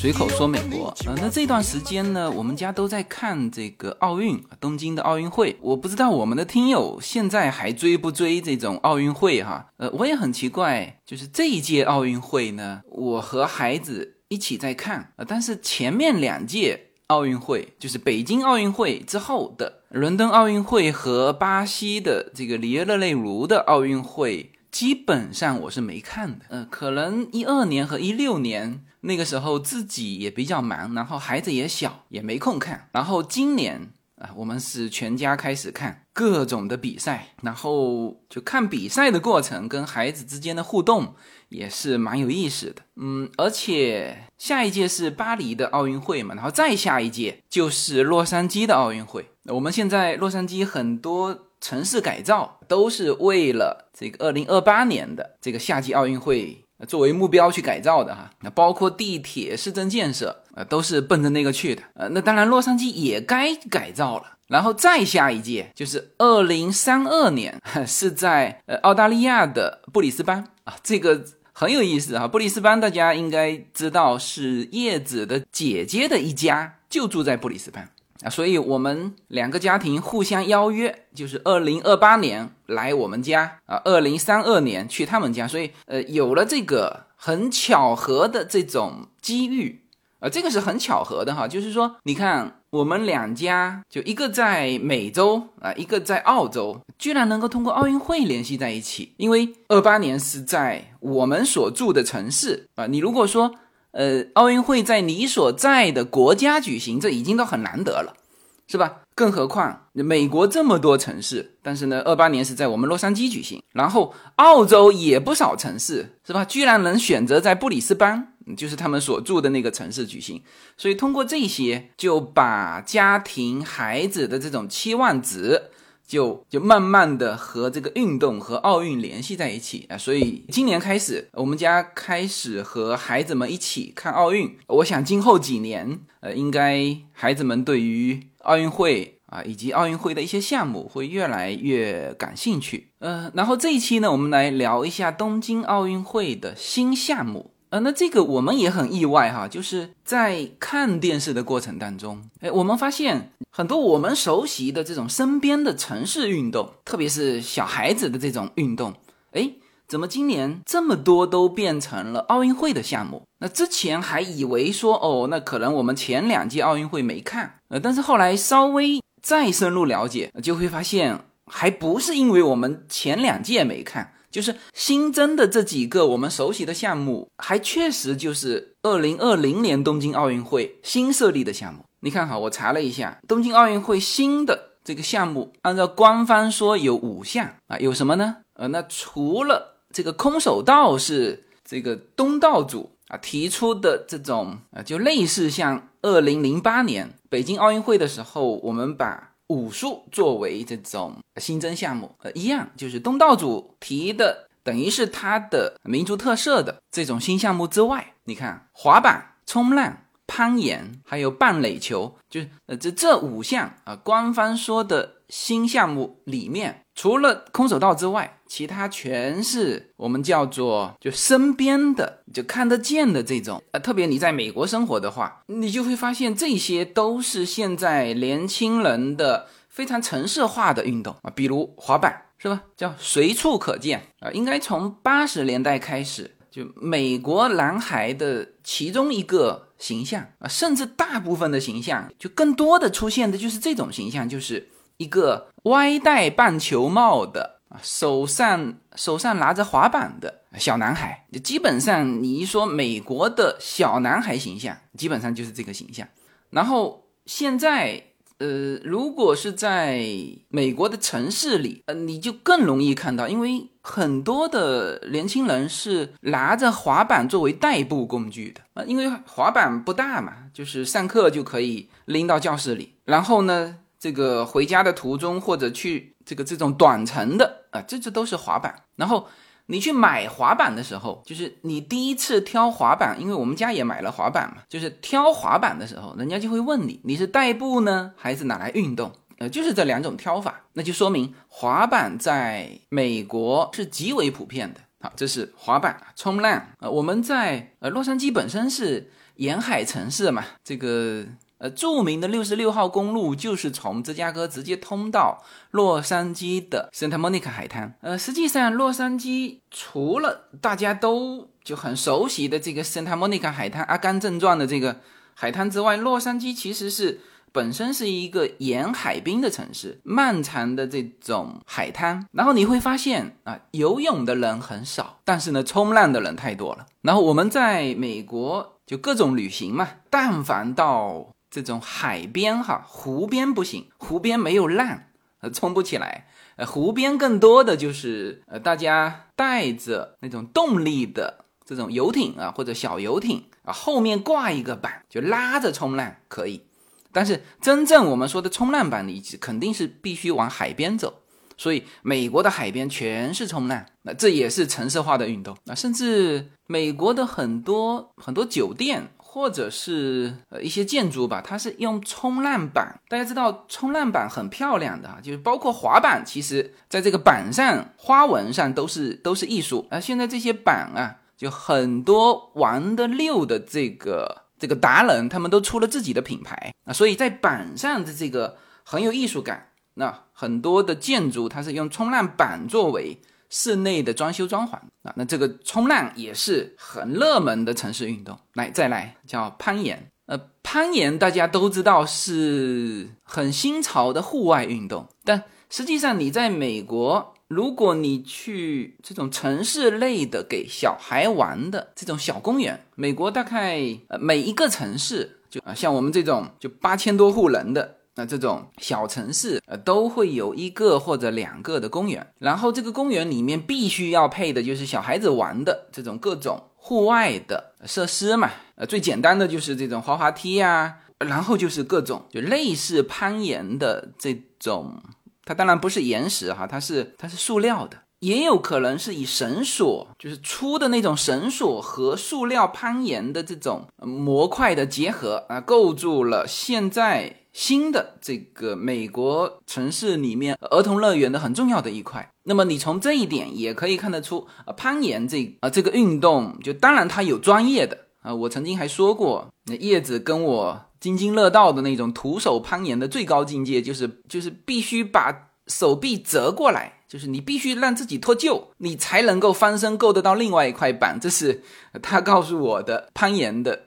随口说美国，呃，那这段时间呢，我们家都在看这个奥运，东京的奥运会。我不知道我们的听友现在还追不追这种奥运会哈？呃，我也很奇怪，就是这一届奥运会呢，我和孩子一起在看，但是前面两届奥运会，就是北京奥运会之后的伦敦奥运会和巴西的这个里约热内卢的奥运会。基本上我是没看的，呃，可能一二年和一六年那个时候自己也比较忙，然后孩子也小，也没空看。然后今年啊，我们是全家开始看各种的比赛，然后就看比赛的过程跟孩子之间的互动也是蛮有意思的。嗯，而且下一届是巴黎的奥运会嘛，然后再下一届就是洛杉矶的奥运会。我们现在洛杉矶很多。城市改造都是为了这个二零二八年的这个夏季奥运会作为目标去改造的哈，那包括地铁、市政建设啊，都是奔着那个去的。呃，那当然洛杉矶也该改造了。然后再下一届就是二零三二年，是在呃澳大利亚的布里斯班啊，这个很有意思哈。布里斯班大家应该知道是叶子的姐姐的一家就住在布里斯班。啊，所以我们两个家庭互相邀约，就是二零二八年来我们家啊，二零三二年去他们家，所以呃，有了这个很巧合的这种机遇，啊，这个是很巧合的哈，就是说，你看我们两家就一个在美洲啊，一个在澳洲，居然能够通过奥运会联系在一起，因为二八年是在我们所住的城市啊，你如果说。呃，奥运会在你所在的国家举行，这已经都很难得了，是吧？更何况美国这么多城市，但是呢，二八年是在我们洛杉矶举行，然后澳洲也不少城市，是吧？居然能选择在布里斯班，就是他们所住的那个城市举行，所以通过这些，就把家庭孩子的这种期望值。就就慢慢的和这个运动和奥运联系在一起啊，所以今年开始，我们家开始和孩子们一起看奥运。我想今后几年，呃，应该孩子们对于奥运会啊以及奥运会的一些项目会越来越感兴趣。呃，然后这一期呢，我们来聊一下东京奥运会的新项目。呃，那这个我们也很意外哈，就是在看电视的过程当中，哎，我们发现很多我们熟悉的这种身边的城市运动，特别是小孩子的这种运动，哎，怎么今年这么多都变成了奥运会的项目？那之前还以为说，哦，那可能我们前两届奥运会没看，呃，但是后来稍微再深入了解，就会发现还不是因为我们前两届没看。就是新增的这几个我们熟悉的项目，还确实就是二零二零年东京奥运会新设立的项目。你看哈，我查了一下，东京奥运会新的这个项目，按照官方说有五项啊，有什么呢？呃，那除了这个空手道是这个东道主啊提出的这种啊，就类似像二零零八年北京奥运会的时候，我们把。武术作为这种新增项目，呃，一样就是东道主提的，等于是他的民族特色的这种新项目之外，你看滑板、冲浪、攀岩，还有棒垒球，就是呃这这五项啊，官方说的新项目里面，除了空手道之外，其他全是我们叫做就身边的就看得见的这种，呃，特别你在美国生活的话，你就会发现这些都是现在年轻人的非常城市化的运动啊，比如滑板是吧？叫随处可见啊，应该从八十年代开始，就美国男孩的其中一个形象啊，甚至大部分的形象，就更多的出现的就是这种形象，就是一个歪戴棒球帽的。手上手上拿着滑板的小男孩，基本上你一说美国的小男孩形象，基本上就是这个形象。然后现在，呃，如果是在美国的城市里，呃，你就更容易看到，因为很多的年轻人是拿着滑板作为代步工具的啊，因为滑板不大嘛，就是上课就可以拎到教室里，然后呢，这个回家的途中或者去。这个这种短程的啊，这这都是滑板。然后你去买滑板的时候，就是你第一次挑滑板，因为我们家也买了滑板嘛，就是挑滑板的时候，人家就会问你，你是代步呢，还是拿来运动？呃，就是这两种挑法，那就说明滑板在美国是极为普遍的。好，这是滑板冲浪。呃，我们在呃洛杉矶本身是。沿海城市嘛，这个呃著名的六十六号公路就是从芝加哥直接通到洛杉矶的 Santa Monica 海滩。呃，实际上洛杉矶除了大家都就很熟悉的这个 Santa Monica 海滩，《阿甘正传》的这个海滩之外，洛杉矶其实是。本身是一个沿海滨的城市，漫长的这种海滩，然后你会发现啊，游泳的人很少，但是呢，冲浪的人太多了。然后我们在美国就各种旅行嘛，但凡到这种海边哈，湖边不行，湖边没有浪，呃，冲不起来。呃，湖边更多的就是呃，大家带着那种动力的这种游艇啊，或者小游艇啊，后面挂一个板，就拉着冲浪可以。但是真正我们说的冲浪板，你肯定是必须往海边走，所以美国的海边全是冲浪，那这也是城市化的运动。那甚至美国的很多很多酒店或者是呃一些建筑吧，它是用冲浪板。大家知道冲浪板很漂亮的啊，就是包括滑板，其实在这个板上花纹上都是都是艺术。啊，现在这些板啊，就很多玩的溜的这个。这个达人他们都出了自己的品牌啊，所以在板上的这个很有艺术感。那很多的建筑它是用冲浪板作为室内的装修装潢啊，那这个冲浪也是很热门的城市运动。来，再来叫攀岩。呃，攀岩大家都知道是很新潮的户外运动，但实际上你在美国。如果你去这种城市类的给小孩玩的这种小公园，美国大概呃每一个城市就啊像我们这种就八千多户人的那这种小城市呃都会有一个或者两个的公园，然后这个公园里面必须要配的就是小孩子玩的这种各种户外的设施嘛，呃最简单的就是这种滑滑梯呀，然后就是各种就类似攀岩的这种。它当然不是岩石哈，它是它是塑料的，也有可能是以绳索，就是粗的那种绳索和塑料攀岩的这种模块的结合啊，构筑了现在新的这个美国城市里面儿童乐园的很重要的一块。那么你从这一点也可以看得出，呃，攀岩这啊这个运动，就当然它有专业的啊，我曾经还说过，那叶子跟我。津津乐道的那种徒手攀岩的最高境界，就是就是必须把手臂折过来，就是你必须让自己脱臼，你才能够翻身够得到另外一块板。这是他告诉我的攀岩的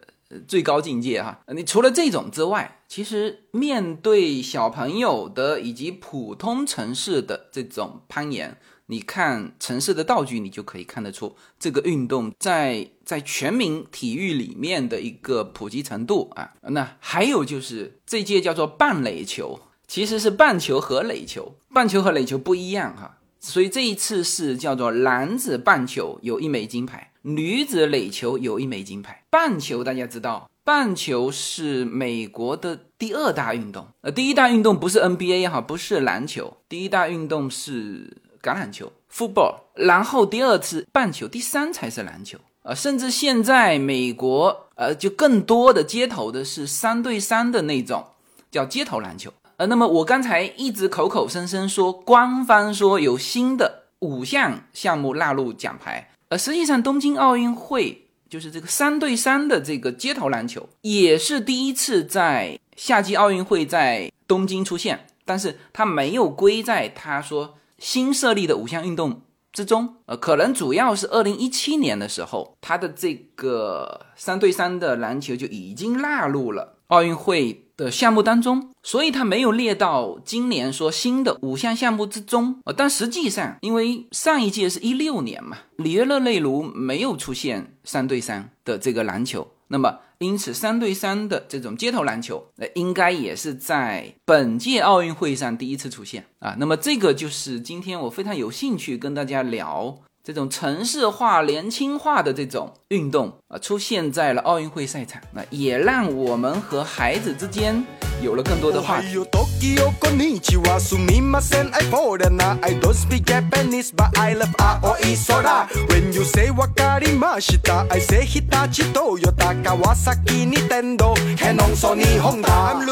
最高境界哈。你除了这种之外，其实面对小朋友的以及普通城市的这种攀岩。你看城市的道具，你就可以看得出这个运动在在全民体育里面的一个普及程度啊。那还有就是这届叫做半垒球，其实是棒球和垒球，棒球和垒球不一样哈。所以这一次是叫做男子棒球有一枚金牌，女子垒球有一枚金牌。棒球大家知道，棒球是美国的第二大运动，呃，第一大运动不是 NBA 哈，不是篮球，第一大运动是。橄榄球 （football），然后第二次棒球，第三才是篮球啊！甚至现在美国，呃，就更多的街头的是三对三的那种，叫街头篮球。呃，那么我刚才一直口口声声说，官方说有新的五项项目纳入奖牌，呃，实际上东京奥运会就是这个三对三的这个街头篮球，也是第一次在夏季奥运会在东京出现，但是它没有归在他说。新设立的五项运动之中，呃，可能主要是二零一七年的时候，它的这个三对三的篮球就已经纳入了奥运会的项目当中，所以它没有列到今年说新的五项项目之中。呃，但实际上，因为上一届是一六年嘛，里约热内卢没有出现三对三的这个篮球。那么，因此三对三的这种街头篮球，呃，应该也是在本届奥运会上第一次出现啊。那么，这个就是今天我非常有兴趣跟大家聊这种城市化、年轻化的这种运动啊，出现在了奥运会赛场，那也让我们和孩子之间有了更多的话题。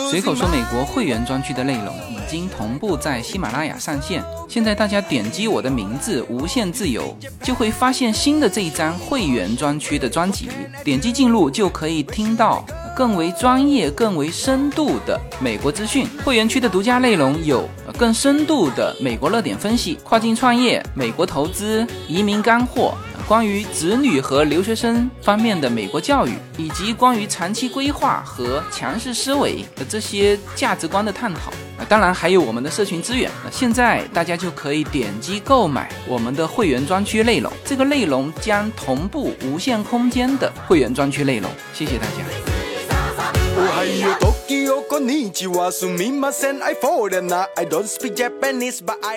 随口说美国会员专区的内容已经同步在喜马拉雅上线，现在大家点击我的名字“无限自由”，就会发现新的这一张会员专区区的专辑，点击进入就可以听到。更为专业、更为深度的美国资讯，会员区的独家内容有更深度的美国热点分析、跨境创业、美国投资、移民干货，关于子女和留学生方面的美国教育，以及关于长期规划和强势思维的这些价值观的探讨。啊，当然还有我们的社群资源。那现在大家就可以点击购买我们的会员专区内容，这个内容将同步无限空间的会员专区内容。谢谢大家。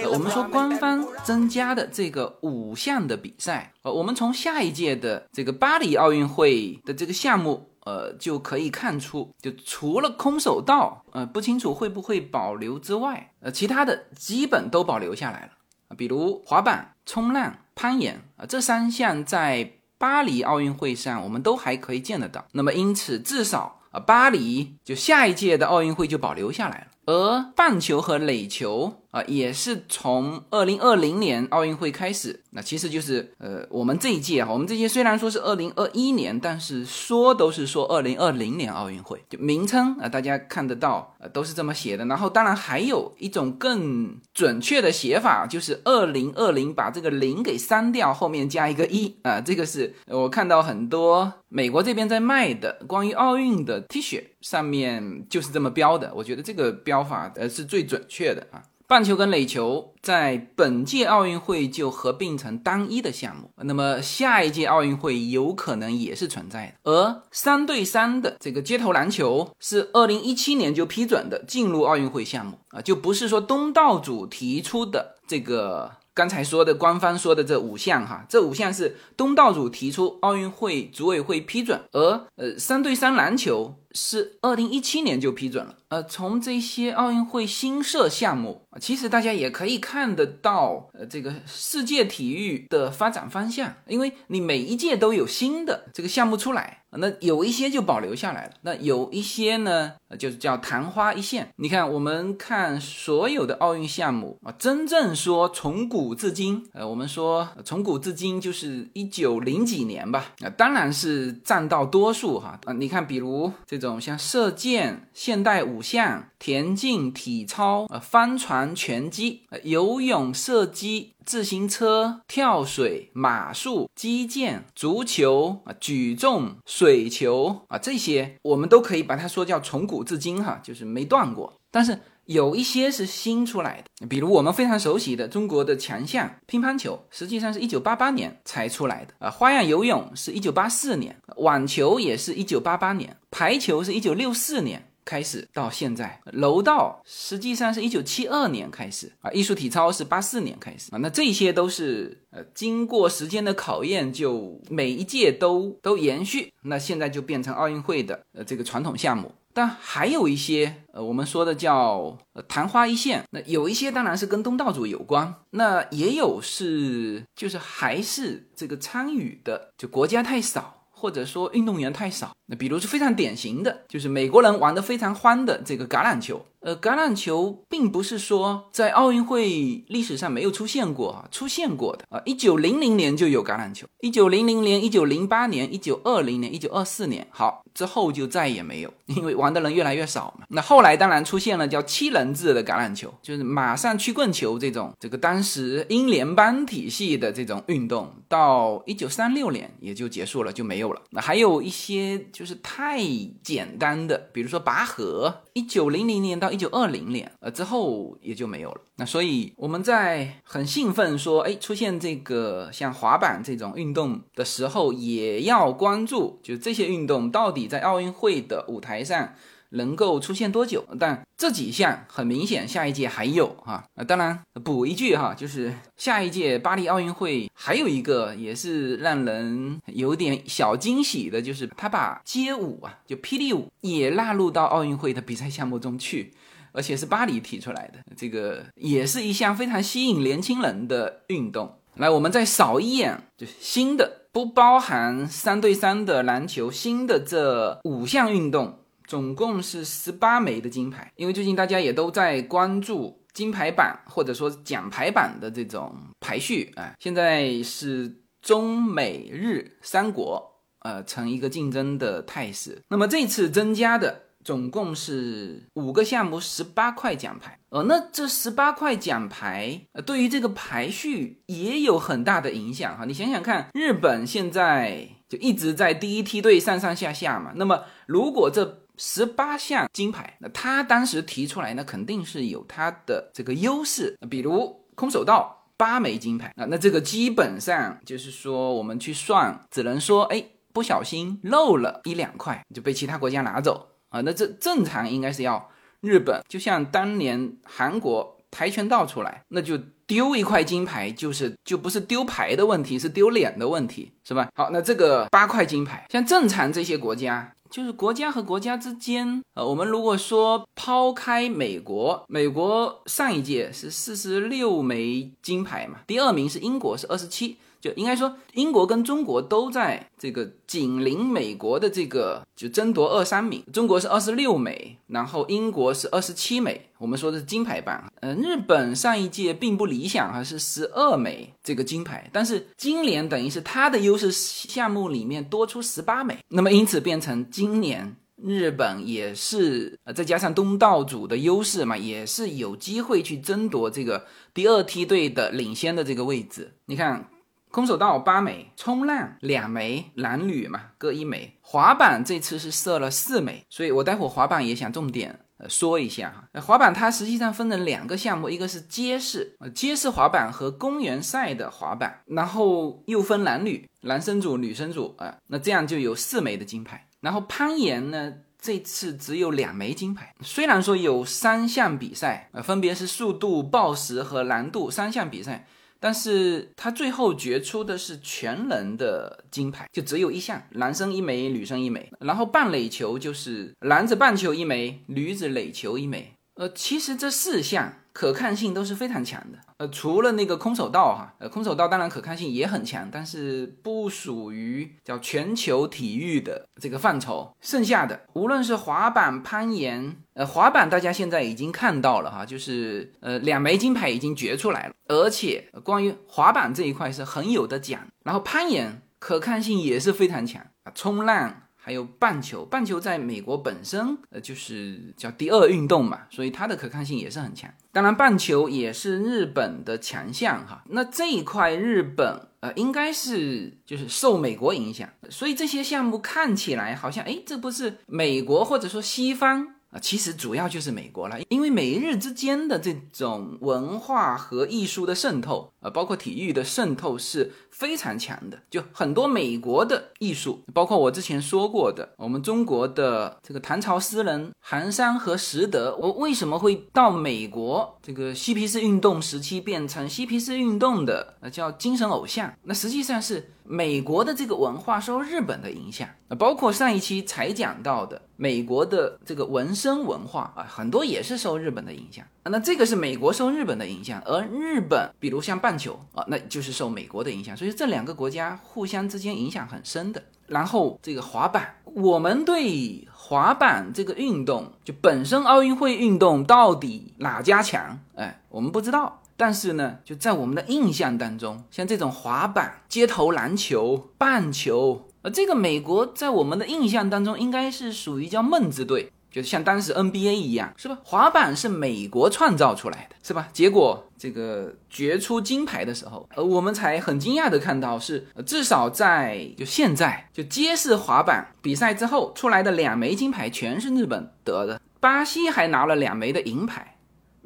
我们说官方增加的这个五项的比赛，呃，我们从下一届的这个巴黎奥运会的这个项目，呃，就可以看出，就除了空手道，呃，不清楚会不会保留之外，呃，其他的基本都保留下来了，比如滑板、冲浪、攀岩啊，这三项在巴黎奥运会上我们都还可以见得到。那么因此，至少。啊，巴黎就下一届的奥运会就保留下来了，而棒球和垒球。啊，也是从二零二零年奥运会开始，那其实就是呃，我们这一届啊，我们这一届虽然说是二零二一年，但是说都是说二零二零年奥运会，就名称啊，大家看得到，呃，都是这么写的。然后当然还有一种更准确的写法，就是二零二零把这个零给删掉，后面加一个一啊，这个是我看到很多美国这边在卖的关于奥运的 T 恤上面就是这么标的，我觉得这个标法呃是最准确的啊。棒球跟垒球在本届奥运会就合并成单一的项目，那么下一届奥运会有可能也是存在的。而三对三的这个街头篮球是二零一七年就批准的进入奥运会项目啊，就不是说东道主提出的这个。刚才说的官方说的这五项哈，这五项是东道主提出，奥运会组委会批准，而呃三对三篮球是二零一七年就批准了。呃，从这些奥运会新设项目，其实大家也可以看得到，呃这个世界体育的发展方向，因为你每一届都有新的这个项目出来。那有一些就保留下来了，那有一些呢，就是叫昙花一现。你看，我们看所有的奥运项目啊，真正说从古至今，呃，我们说从古至今就是一九零几年吧，啊，当然是占到多数哈。啊，你看，比如这种像射箭、现代五项、田径、体操、呃，帆船、拳击、呃游泳、射击。自行车、跳水、马术、击剑、足球啊、举重、水球啊，这些我们都可以把它说叫从古至今哈，就是没断过。但是有一些是新出来的，比如我们非常熟悉的中国的强项乒乓球，实际上是一九八八年才出来的啊。花样游泳是一九八四年，网球也是一九八八年，排球是一九六四年。开始到现在，柔道实际上是一九七二年开始啊，艺术体操是八四年开始啊，那这些都是呃经过时间的考验，就每一届都都延续，那现在就变成奥运会的呃这个传统项目。但还有一些呃我们说的叫昙花一现，那有一些当然是跟东道主有关，那也有是就是还是这个参与的就国家太少。或者说运动员太少，那比如是非常典型的，就是美国人玩得非常欢的这个橄榄球。呃，橄榄球并不是说在奥运会历史上没有出现过啊，出现过的啊，一九零零年就有橄榄球，一九零零年、一九零八年、一九二零年、一九二四年，好之后就再也没有，因为玩的人越来越少嘛。那后来当然出现了叫七人制的橄榄球，就是马上曲棍球这种，这个当时英联邦体系的这种运动，到一九三六年也就结束了，就没有了。那还有一些就是太简单的，比如说拔河，一九零零年到。一九二零年，呃，之后也就没有了。那所以我们在很兴奋说，哎，出现这个像滑板这种运动的时候，也要关注，就这些运动到底在奥运会的舞台上能够出现多久。但这几项很明显，下一届还有哈。啊，当然补一句哈，就是下一届巴黎奥运会还有一个也是让人有点小惊喜的，就是他把街舞啊，就霹雳舞也纳入到奥运会的比赛项目中去。而且是巴黎提出来的，这个也是一项非常吸引年轻人的运动。来，我们再扫一眼，就新的不包含三对三的篮球，新的这五项运动总共是十八枚的金牌。因为最近大家也都在关注金牌榜或者说奖牌榜的这种排序啊，现在是中美日三国呃成一个竞争的态势。那么这次增加的。总共是五个项目，十八块奖牌。呃，那这十八块奖牌，呃，对于这个排序也有很大的影响哈。你想想看，日本现在就一直在第一梯队上上下下嘛。那么，如果这十八项金牌，那他当时提出来，那肯定是有他的这个优势。比如空手道八枚金牌啊，那这个基本上就是说，我们去算，只能说，哎，不小心漏了一两块，就被其他国家拿走。啊，那这正常应该是要日本，就像当年韩国跆拳道出来，那就丢一块金牌，就是就不是丢牌的问题，是丢脸的问题，是吧？好，那这个八块金牌，像正常这些国家，就是国家和国家之间，呃，我们如果说抛开美国，美国上一届是四十六枚金牌嘛，第二名是英国是二十七。就应该说，英国跟中国都在这个紧邻美国的这个就争夺二三名。中国是二十六枚，然后英国是二十七枚。我们说的是金牌榜。嗯，日本上一届并不理想，哈，是十二枚这个金牌，但是今年等于是它的优势项目里面多出十八枚，那么因此变成今年日本也是呃再加上东道主的优势嘛，也是有机会去争夺这个第二梯队的领先的这个位置。你看。空手道八枚，冲浪两枚，男女嘛各一枚。滑板这次是设了四枚，所以我待会滑板也想重点呃说一下哈。滑板它实际上分成两个项目，一个是街式，呃街式滑板和公园赛的滑板，然后又分男女，男生组、女生组啊，那这样就有四枚的金牌。然后攀岩呢，这次只有两枚金牌，虽然说有三项比赛，呃分别是速度、报时和难度三项比赛。但是他最后决出的是全能的金牌，就只有一项，男生一枚，女生一枚。然后半垒球就是男子半球一枚，女子垒球一枚。呃，其实这四项。可看性都是非常强的，呃，除了那个空手道哈，呃，空手道当然可看性也很强，但是不属于叫全球体育的这个范畴。剩下的无论是滑板、攀岩，呃，滑板大家现在已经看到了哈，就是呃两枚金牌已经决出来了，而且关于滑板这一块是很有的讲。然后攀岩可看性也是非常强啊，冲浪。还有棒球，棒球在美国本身呃就是叫第二运动嘛，所以它的可看性也是很强。当然，棒球也是日本的强项哈。那这一块日本呃应该是就是受美国影响，所以这些项目看起来好像哎，这不是美国或者说西方。啊，其实主要就是美国了，因为美日之间的这种文化和艺术的渗透，呃，包括体育的渗透是非常强的。就很多美国的艺术，包括我之前说过的，我们中国的这个唐朝诗人韩山和拾得，我为什么会到美国这个嬉皮士运动时期变成嬉皮士运动的呃叫精神偶像？那实际上是。美国的这个文化受日本的影响，那，包括上一期才讲到的美国的这个纹身文化啊，很多也是受日本的影响。那这个是美国受日本的影响，而日本，比如像棒球啊，那就是受美国的影响。所以这两个国家互相之间影响很深的。然后这个滑板，我们对滑板这个运动，就本身奥运会运动到底哪家强？哎，我们不知道。但是呢，就在我们的印象当中，像这种滑板、街头篮球、棒球，呃，这个美国在我们的印象当中应该是属于叫梦之队，就是像当时 NBA 一样，是吧？滑板是美国创造出来的，是吧？结果这个决出金牌的时候，呃，我们才很惊讶的看到，是至少在就现在就街式滑板比赛之后出来的两枚金牌全是日本得的，巴西还拿了两枚的银牌。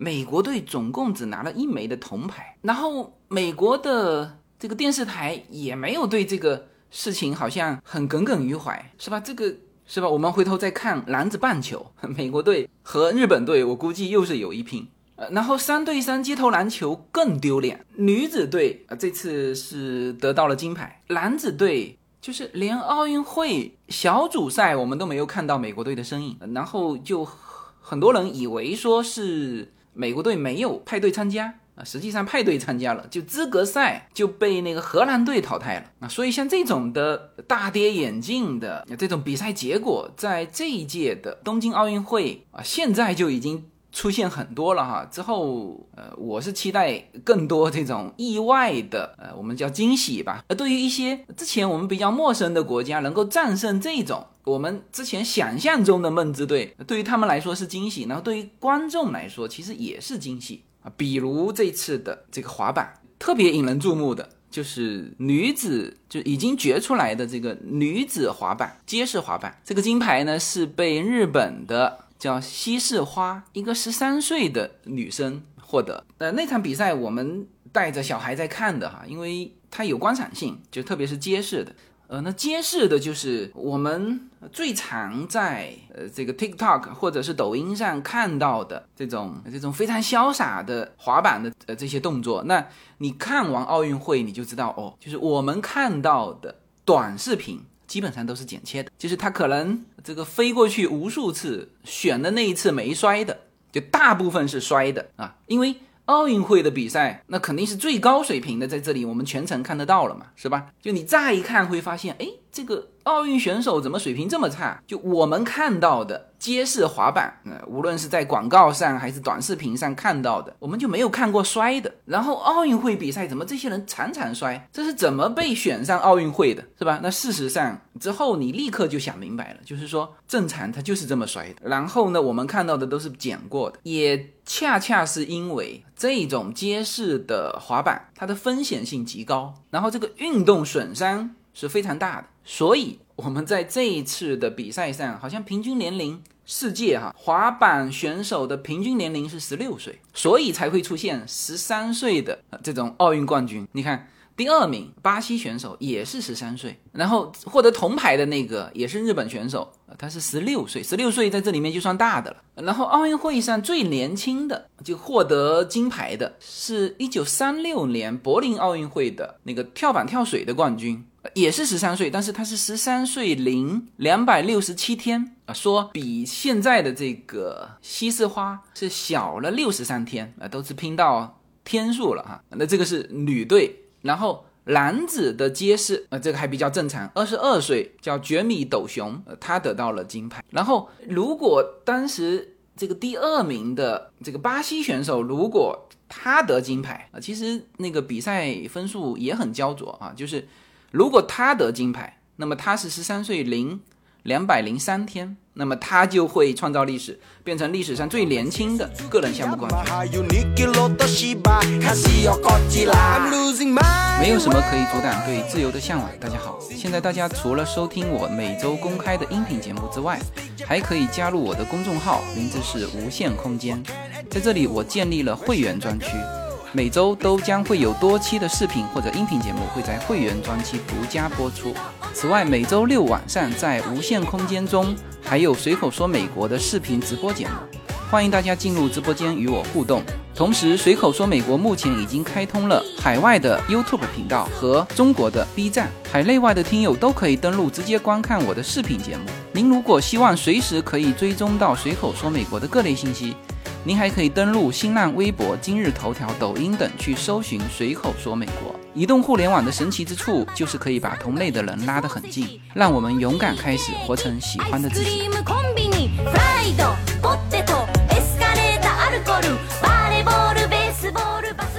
美国队总共只拿了一枚的铜牌，然后美国的这个电视台也没有对这个事情好像很耿耿于怀，是吧？这个是吧？我们回头再看男子棒球，美国队和日本队，我估计又是有一拼。呃，然后三对三街头篮球更丢脸，女子队啊这次是得到了金牌，男子队就是连奥运会小组赛我们都没有看到美国队的身影，然后就很多人以为说是美国队没有派队参加。啊，实际上派队参加了，就资格赛就被那个荷兰队淘汰了啊，所以像这种的大跌眼镜的这种比赛结果，在这一届的东京奥运会啊，现在就已经出现很多了哈。之后，呃，我是期待更多这种意外的，呃，我们叫惊喜吧。而对于一些之前我们比较陌生的国家，能够战胜这种我们之前想象中的梦之队，对于他们来说是惊喜，然后对于观众来说，其实也是惊喜啊。比如这次的这个滑板，特别引人注目的就是女子就已经决出来的这个女子滑板街式滑板，这个金牌呢是被日本的叫西市花一个十三岁的女生获得。呃，那场比赛我们带着小孩在看的哈，因为它有观赏性，就特别是街式的。呃，那揭示的就是我们最常在呃这个 TikTok 或者是抖音上看到的这种这种非常潇洒的滑板的呃这些动作。那你看完奥运会，你就知道哦，就是我们看到的短视频基本上都是剪切的，就是他可能这个飞过去无数次，选的那一次没摔的，就大部分是摔的啊，因为。奥运会的比赛，那肯定是最高水平的，在这里我们全程看得到了嘛，是吧？就你乍一看会发现，哎，这个。奥运选手怎么水平这么差？就我们看到的街式滑板，呃，无论是在广告上还是短视频上看到的，我们就没有看过摔的。然后奥运会比赛怎么这些人常常摔？这是怎么被选上奥运会的，是吧？那事实上之后你立刻就想明白了，就是说正常他就是这么摔的。然后呢，我们看到的都是剪过的，也恰恰是因为这种街式的滑板，它的风险性极高，然后这个运动损伤。是非常大的，所以我们在这一次的比赛上，好像平均年龄世界哈滑板选手的平均年龄是十六岁，所以才会出现十三岁的这种奥运冠军。你看。第二名巴西选手也是十三岁，然后获得铜牌的那个也是日本选手，他是十六岁，十六岁在这里面就算大的了。然后奥运会上最年轻的就获得金牌的是一九三六年柏林奥运会的那个跳板跳水的冠军，也是十三岁，但是他是十三岁零两百六十七天啊，说比现在的这个西式花是小了六十三天啊，都是拼到天数了哈。那这个是女队。然后男子的街式，呃，这个还比较正常。二十二岁叫绝米斗雄，呃，他得到了金牌。然后如果当时这个第二名的这个巴西选手，如果他得金牌啊，其实那个比赛分数也很焦灼啊。就是如果他得金牌，那么他是十三岁零两百零三天。那么他就会创造历史，变成历史上最年轻的个人项目冠军。没有什么可以阻挡对自由的向往。大家好，现在大家除了收听我每周公开的音频节目之外，还可以加入我的公众号，名字是无限空间。在这里，我建立了会员专区。每周都将会有多期的视频或者音频节目会在会员专区独家播出。此外，每周六晚上在无限空间中还有随口说美国的视频直播节目，欢迎大家进入直播间与我互动。同时，随口说美国目前已经开通了海外的 YouTube 频道和中国的 B 站，海内外的听友都可以登录直接观看我的视频节目。您如果希望随时可以追踪到随口说美国的各类信息。您还可以登录新浪微博、今日头条、抖音等去搜寻“随口说美国”。移动互联网的神奇之处就是可以把同类的人拉得很近，让我们勇敢开始活成喜欢的自己。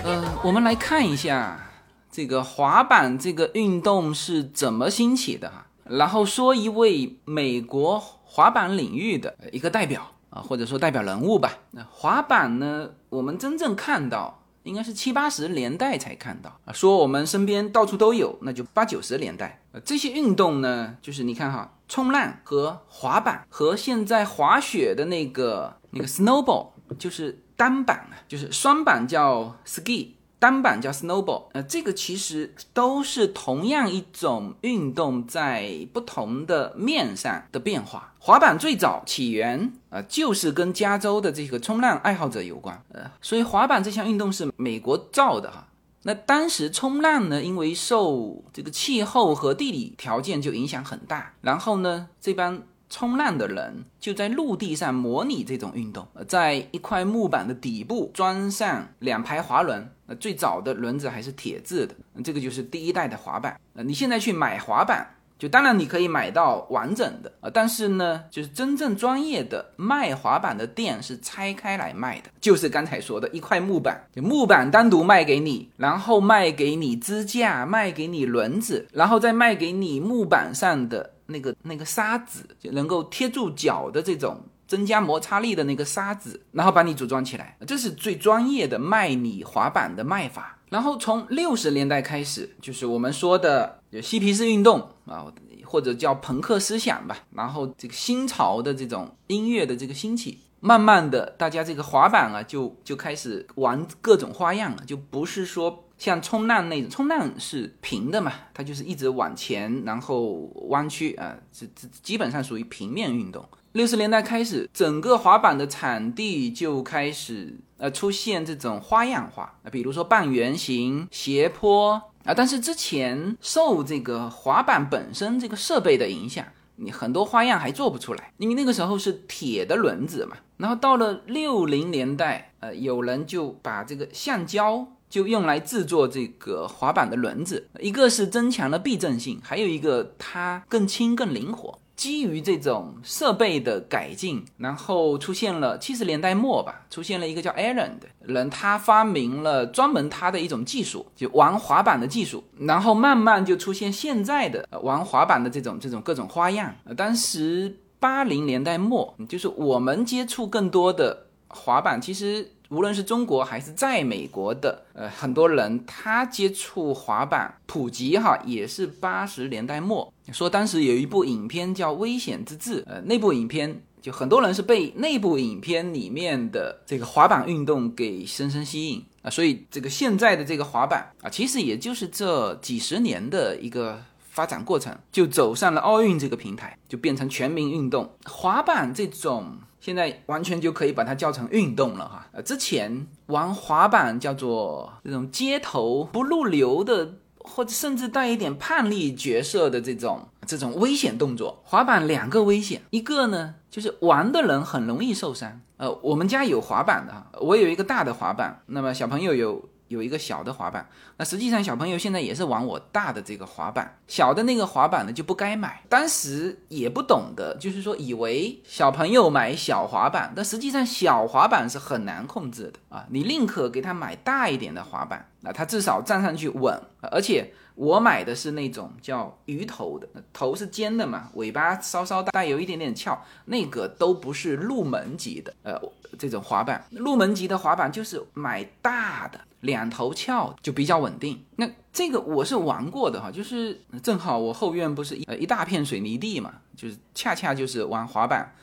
呃，我们来看一下这个滑板这个运动是怎么兴起的哈，然后说一位美国滑板领域的一个代表。啊，或者说代表人物吧。那滑板呢？我们真正看到应该是七八十年代才看到啊。说我们身边到处都有，那就八九十年代。呃，这些运动呢，就是你看哈，冲浪和滑板和现在滑雪的那个那个 snowball，就是单板，就是双板叫 ski，单板叫 snowball，呃，这个其实都是同样一种运动，在不同的面上的变化。滑板最早起源啊，就是跟加州的这个冲浪爱好者有关，呃，所以滑板这项运动是美国造的哈。那当时冲浪呢，因为受这个气候和地理条件就影响很大，然后呢，这帮。冲浪的人就在陆地上模拟这种运动，在一块木板的底部装上两排滑轮，那最早的轮子还是铁制的，这个就是第一代的滑板。呃，你现在去买滑板，就当然你可以买到完整的啊，但是呢，就是真正专业的卖滑板的店是拆开来卖的，就是刚才说的一块木板，木板单独卖给你，然后卖给你支架，卖给你轮子，然后再卖给你木板上的。那个那个沙子就能够贴住脚的这种增加摩擦力的那个沙子，然后把你组装起来，这是最专业的卖你滑板的卖法。然后从六十年代开始，就是我们说的嬉皮士运动啊，或者叫朋克思想吧。然后这个新潮的这种音乐的这个兴起，慢慢的大家这个滑板啊就就开始玩各种花样了，就不是说。像冲浪那种，冲浪是平的嘛，它就是一直往前，然后弯曲啊，这这基本上属于平面运动。六十年代开始，整个滑板的场地就开始呃出现这种花样化啊，比如说半圆形、斜坡啊。但是之前受这个滑板本身这个设备的影响，你很多花样还做不出来，因为那个时候是铁的轮子嘛。然后到了六零年代，呃，有人就把这个橡胶。就用来制作这个滑板的轮子，一个是增强了避震性，还有一个它更轻更灵活。基于这种设备的改进，然后出现了七十年代末吧，出现了一个叫 Aaron 的人，他发明了专门他的一种技术，就玩滑板的技术，然后慢慢就出现现在的玩滑板的这种这种各种花样。当时八零年代末，就是我们接触更多的滑板，其实。无论是中国还是在美国的，呃，很多人他接触滑板普及哈，也是八十年代末。说当时有一部影片叫《危险之至》，呃，那部影片就很多人是被那部影片里面的这个滑板运动给深深吸引啊，所以这个现在的这个滑板啊，其实也就是这几十年的一个发展过程，就走上了奥运这个平台，就变成全民运动。滑板这种。现在完全就可以把它叫成运动了哈。呃，之前玩滑板叫做这种街头不入流的，或者甚至带一点叛逆角色的这种这种危险动作。滑板两个危险，一个呢就是玩的人很容易受伤。呃，我们家有滑板的哈，我有一个大的滑板，那么小朋友有。有一个小的滑板，那实际上小朋友现在也是玩我大的这个滑板，小的那个滑板呢就不该买。当时也不懂得，就是说以为小朋友买小滑板，但实际上小滑板是很难控制的啊，你宁可给他买大一点的滑板，那他至少站上去稳，而且。我买的是那种叫鱼头的，头是尖的嘛，尾巴稍稍带有一点点翘，那个都不是入门级的，呃，这种滑板，入门级的滑板就是买大的，两头翘就比较稳定。那这个我是玩过的哈，就是正好我后院不是一呃一大片水泥地嘛，就是恰恰就是玩滑板。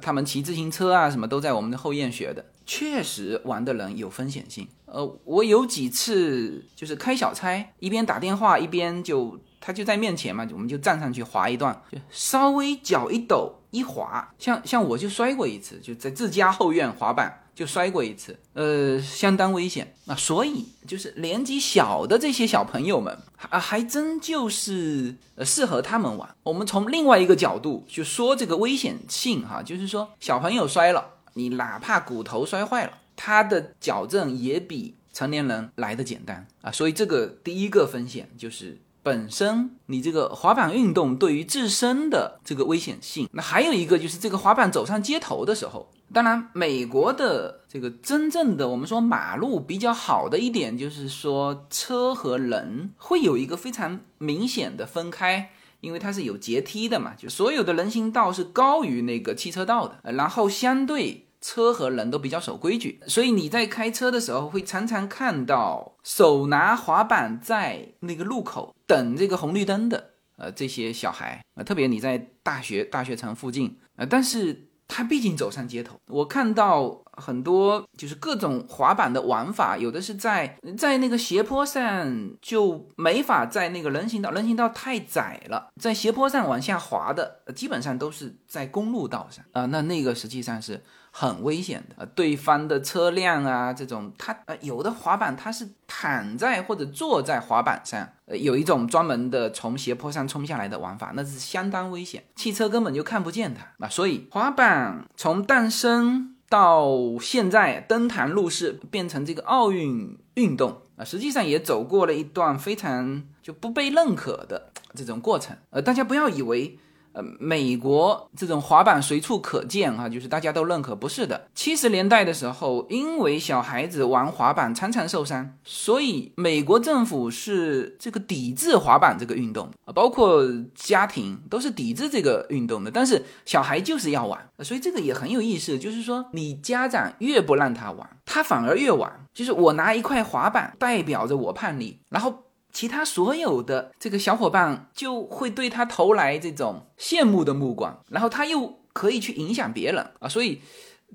他们骑自行车啊，什么都在我们的后院学的，确实玩的人有风险性。呃，我有几次就是开小差，一边打电话一边就他就在面前嘛，我们就站上去滑一段，就稍微脚一抖一滑，像像我就摔过一次，就在自家后院滑板。就摔过一次，呃，相当危险啊！所以就是年纪小的这些小朋友们，啊，还真就是呃适合他们玩。我们从另外一个角度就说这个危险性哈，就是说小朋友摔了，你哪怕骨头摔坏了，他的矫正也比成年人来的简单啊。所以这个第一个风险就是本身你这个滑板运动对于自身的这个危险性。那还有一个就是这个滑板走上街头的时候。当然，美国的这个真正的我们说马路比较好的一点，就是说车和人会有一个非常明显的分开，因为它是有阶梯的嘛，就所有的人行道是高于那个汽车道的，然后相对车和人都比较守规矩，所以你在开车的时候会常常看到手拿滑板在那个路口等这个红绿灯的，呃，这些小孩，呃，特别你在大学大学城附近，呃，但是。他毕竟走上街头。我看到很多就是各种滑板的玩法，有的是在在那个斜坡上就没法在那个人行道，人行道太窄了，在斜坡上往下滑的，基本上都是在公路道上啊。那那个实际上是。很危险的，呃，对方的车辆啊，这种他呃有的滑板他是躺在或者坐在滑板上，有一种专门的从斜坡上冲下来的玩法，那是相当危险，汽车根本就看不见它啊。所以滑板从诞生到现在登堂入室，变成这个奥运运动啊，实际上也走过了一段非常就不被认可的这种过程。呃，大家不要以为。呃，美国这种滑板随处可见哈，就是大家都认可，不是的。七十年代的时候，因为小孩子玩滑板常常受伤，所以美国政府是这个抵制滑板这个运动啊，包括家庭都是抵制这个运动的。但是小孩就是要玩，所以这个也很有意思，就是说你家长越不让他玩，他反而越玩。就是我拿一块滑板代表着我叛逆，然后。其他所有的这个小伙伴就会对他投来这种羡慕的目光，然后他又可以去影响别人啊，所以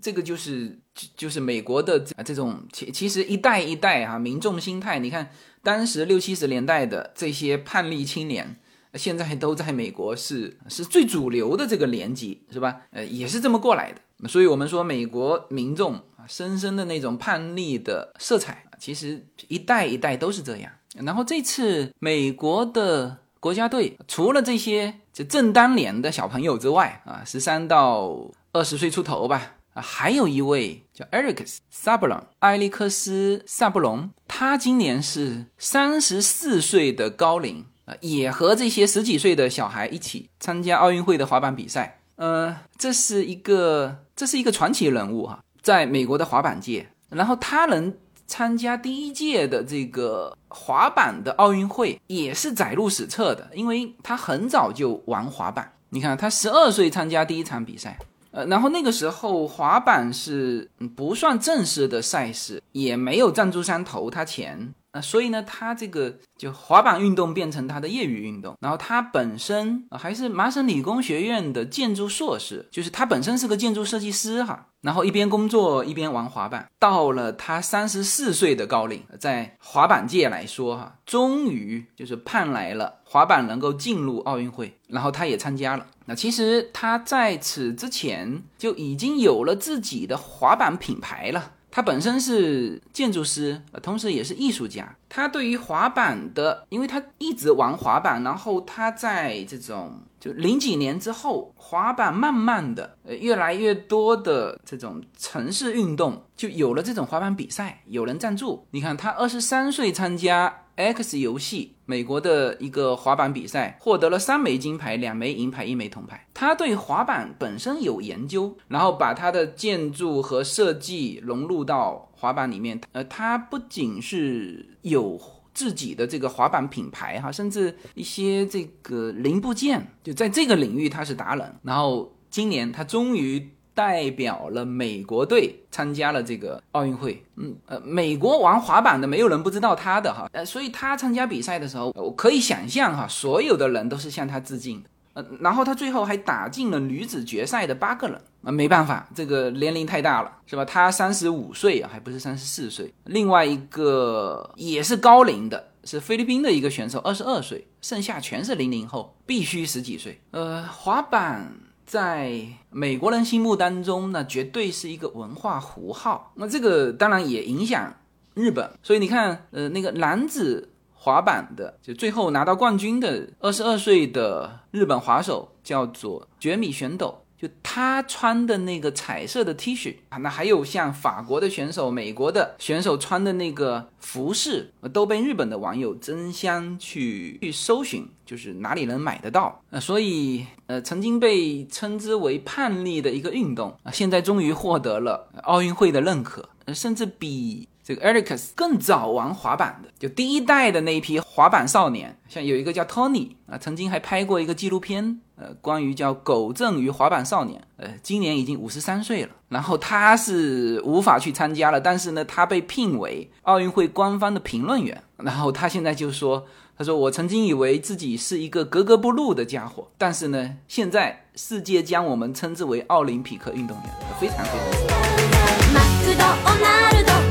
这个就是就是美国的这种其其实一代一代哈民众心态，你看当时六七十年代的这些叛逆青年，现在都在美国是是最主流的这个年级是吧？呃，也是这么过来的，所以我们说美国民众啊，深深的那种叛逆的色彩，其实一代一代都是这样。然后这次美国的国家队除了这些就正当年的小朋友之外啊，十三到二十岁出头吧啊，还有一位叫 Eric 萨布隆，埃利克斯萨布隆，他今年是三十四岁的高龄啊，也和这些十几岁的小孩一起参加奥运会的滑板比赛。呃，这是一个这是一个传奇人物哈，在美国的滑板界，然后他能。参加第一届的这个滑板的奥运会也是载入史册的，因为他很早就玩滑板。你看，他十二岁参加第一场比赛，呃，然后那个时候滑板是不算正式的赛事，也没有赞助商投他钱。那所以呢，他这个就滑板运动变成他的业余运动。然后他本身还是麻省理工学院的建筑硕士，就是他本身是个建筑设计师哈。然后一边工作一边玩滑板，到了他三十四岁的高龄，在滑板界来说哈，终于就是盼来了滑板能够进入奥运会，然后他也参加了。那其实他在此之前就已经有了自己的滑板品牌了。他本身是建筑师，同时也是艺术家。他对于滑板的，因为他一直玩滑板，然后他在这种就零几年之后，滑板慢慢的，呃，越来越多的这种城市运动就有了这种滑板比赛，有人赞助。你看他二十三岁参加。X 游戏，美国的一个滑板比赛，获得了三枚金牌、两枚银牌、一枚铜牌。他对滑板本身有研究，然后把他的建筑和设计融入到滑板里面。呃，他不仅是有自己的这个滑板品牌哈，甚至一些这个零部件，就在这个领域他是达人。然后今年他终于。代表了美国队参加了这个奥运会，嗯呃，美国玩滑板的没有人不知道他的哈，呃，所以他参加比赛的时候，我可以想象哈，所有的人都是向他致敬的，呃，然后他最后还打进了女子决赛的八个人，啊，没办法，这个年龄太大了，是吧？他三十五岁啊，还不是三十四岁，另外一个也是高龄的，是菲律宾的一个选手，二十二岁，剩下全是零零后，必须十几岁，呃，滑板。在美国人心目当中那，绝对是一个文化符号。那这个当然也影响日本。所以你看，呃，那个男子滑板的，就最后拿到冠军的二十二岁的日本滑手，叫做绝米玄斗。就他穿的那个彩色的 T 恤啊，那还有像法国的选手、美国的选手穿的那个服饰，都被日本的网友争相去去搜寻，就是哪里能买得到？呃，所以呃，曾经被称之为叛逆的一个运动啊，现在终于获得了奥运会的认可，甚至比这个 Ericus 更早玩滑板的，就第一代的那一批滑板少年，像有一个叫 Tony 啊，曾经还拍过一个纪录片，呃，关于叫狗正与滑板少年，呃，今年已经五十三岁了，然后他是无法去参加了，但是呢，他被聘为奥运会官方的评论员，然后他现在就说。他说：“我曾经以为自己是一个格格不入的家伙，但是呢，现在世界将我们称之为奥林匹克运动员，非常非常。”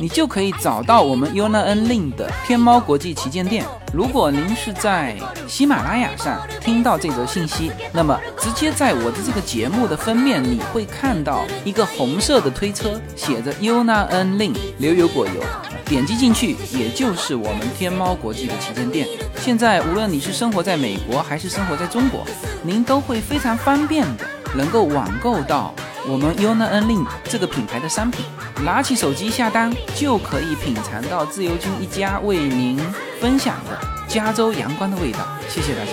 你就可以找到我们 Yuna N Lin 的天猫国际旗舰店。如果您是在喜马拉雅上听到这则信息，那么直接在我的这个节目的封面，你会看到一个红色的推车，写着 Yuna N Lin 流油果油，点击进去，也就是我们天猫国际的旗舰店。现在无论你是生活在美国还是生活在中国，您都会非常方便的能够网购到我们 Yuna N Lin 这个品牌的商品，拿起手机下单就可以品尝到自由军一家为您。分享的加州阳光的味道，谢谢大家。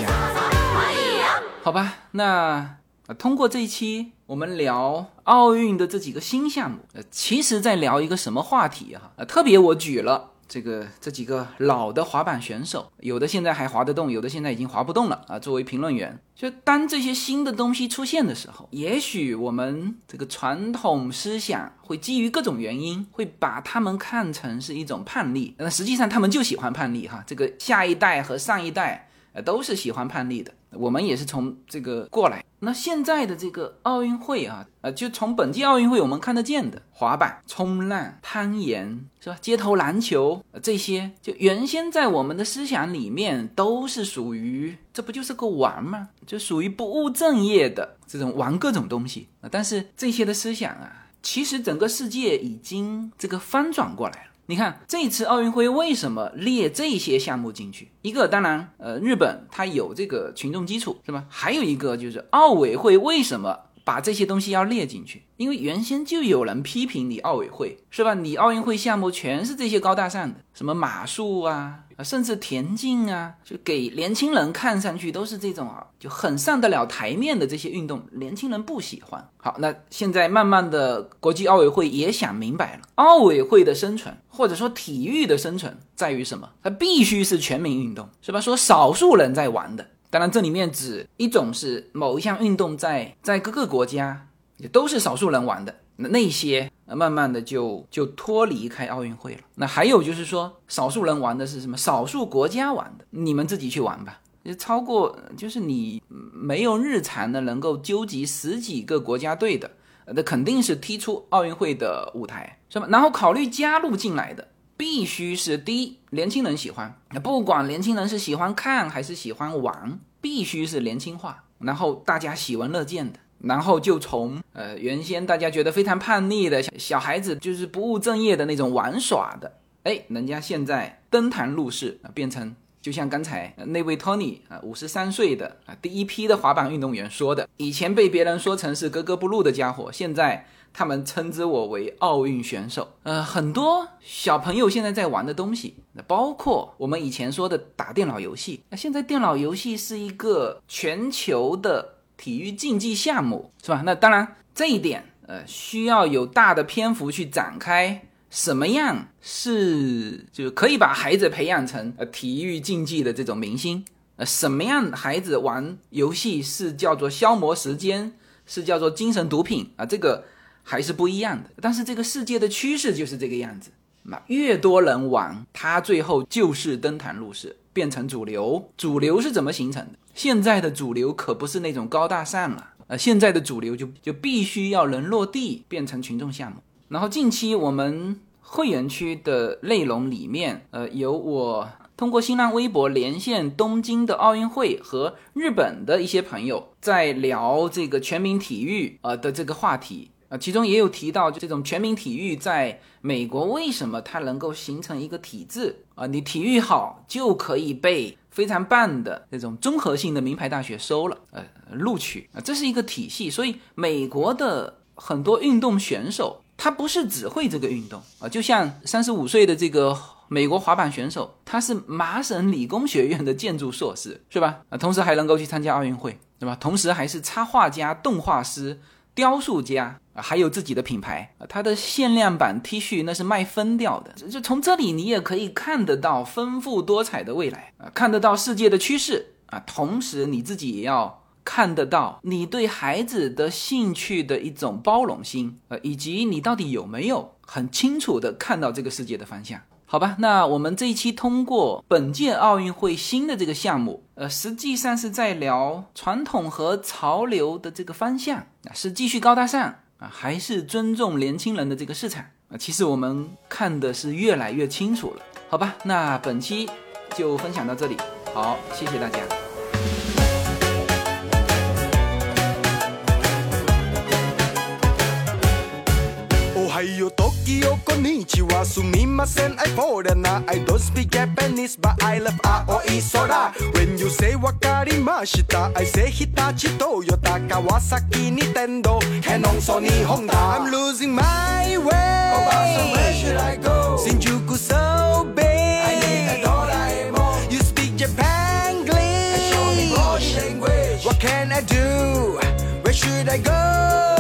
好吧，那通过这一期我们聊奥运的这几个新项目，呃，其实在聊一个什么话题哈？呃，特别我举了。这个这几个老的滑板选手，有的现在还滑得动，有的现在已经滑不动了啊。作为评论员，就当这些新的东西出现的时候，也许我们这个传统思想会基于各种原因，会把他们看成是一种叛逆。那实际上他们就喜欢叛逆哈。这个下一代和上一代都是喜欢叛逆的。我们也是从这个过来。那现在的这个奥运会啊，呃，就从本届奥运会我们看得见的滑板、冲浪、攀岩，是吧？街头篮球这些，就原先在我们的思想里面都是属于，这不就是个玩吗？就属于不务正业的这种玩各种东西啊。但是这些的思想啊，其实整个世界已经这个翻转过来了。你看这次奥运会为什么列这些项目进去？一个当然，呃，日本它有这个群众基础，是吧？还有一个就是奥委会为什么把这些东西要列进去？因为原先就有人批评你奥委会，是吧？你奥运会项目全是这些高大上的，什么马术啊。啊，甚至田径啊，就给年轻人看上去都是这种啊，就很上得了台面的这些运动，年轻人不喜欢。好，那现在慢慢的，国际奥委会也想明白了，奥委会的生存或者说体育的生存在于什么？它必须是全民运动，是吧？说少数人在玩的，当然这里面指一种是某一项运动在在各个国家也都是少数人玩的。那那些慢慢的就就脱离开奥运会了。那还有就是说，少数人玩的是什么？少数国家玩的，你们自己去玩吧。就超过，就是你没有日常的能够纠集十几个国家队的，那肯定是踢出奥运会的舞台，是吧？然后考虑加入进来的，必须是第一，年轻人喜欢。不管年轻人是喜欢看还是喜欢玩，必须是年轻化，然后大家喜闻乐见的。然后就从呃原先大家觉得非常叛逆的小孩子，就是不务正业的那种玩耍的，哎，人家现在登坛入室啊，变成就像刚才那位 Tony 啊，五十三岁的啊第一批的滑板运动员说的，以前被别人说成是格格不入的家伙，现在他们称之我为奥运选手。呃，很多小朋友现在在玩的东西，那包括我们以前说的打电脑游戏，那现在电脑游戏是一个全球的。体育竞技项目是吧？那当然，这一点呃需要有大的篇幅去展开。什么样是就可以把孩子培养成呃体育竞技的这种明星？呃，什么样孩子玩游戏是叫做消磨时间，是叫做精神毒品啊？这个还是不一样的。但是这个世界的趋势就是这个样子。那越多人玩，他最后就是登坛入室，变成主流。主流是怎么形成的？现在的主流可不是那种高大上了，呃，现在的主流就就必须要能落地，变成群众项目。然后近期我们会员区的内容里面，呃，有我通过新浪微博连线东京的奥运会和日本的一些朋友，在聊这个全民体育呃的这个话题。啊，其中也有提到，就这种全民体育在美国为什么它能够形成一个体制啊？你体育好就可以被非常棒的这种综合性的名牌大学收了，呃，录取啊，这是一个体系。所以美国的很多运动选手，他不是只会这个运动啊，就像三十五岁的这个。美国滑板选手，他是麻省理工学院的建筑硕士，是吧？啊，同时还能够去参加奥运会，对吧？同时还是插画家、动画师、雕塑家，还有自己的品牌啊。他的限量版 T 恤那是卖疯掉的。就从这里你也可以看得到丰富多彩的未来啊，看得到世界的趋势啊。同时你自己也要看得到你对孩子的兴趣的一种包容心呃，以及你到底有没有很清楚的看到这个世界的方向。好吧，那我们这一期通过本届奥运会新的这个项目，呃，实际上是在聊传统和潮流的这个方向啊，是继续高大上啊，还是尊重年轻人的这个市场啊？其实我们看的是越来越清楚了。好吧，那本期就分享到这里，好，谢谢大家。Tokyo I foreigner. I don't speak Japanese but I love 青い空 When you say わかりました I say 日立トヨタ川崎ニテンドヘノンソニーホンダ I'm losing my way. Oh, so where should I go? Shinjuku so big I need a Doraemon. You speak Japanese. And show me language. What can I do? Where should I go?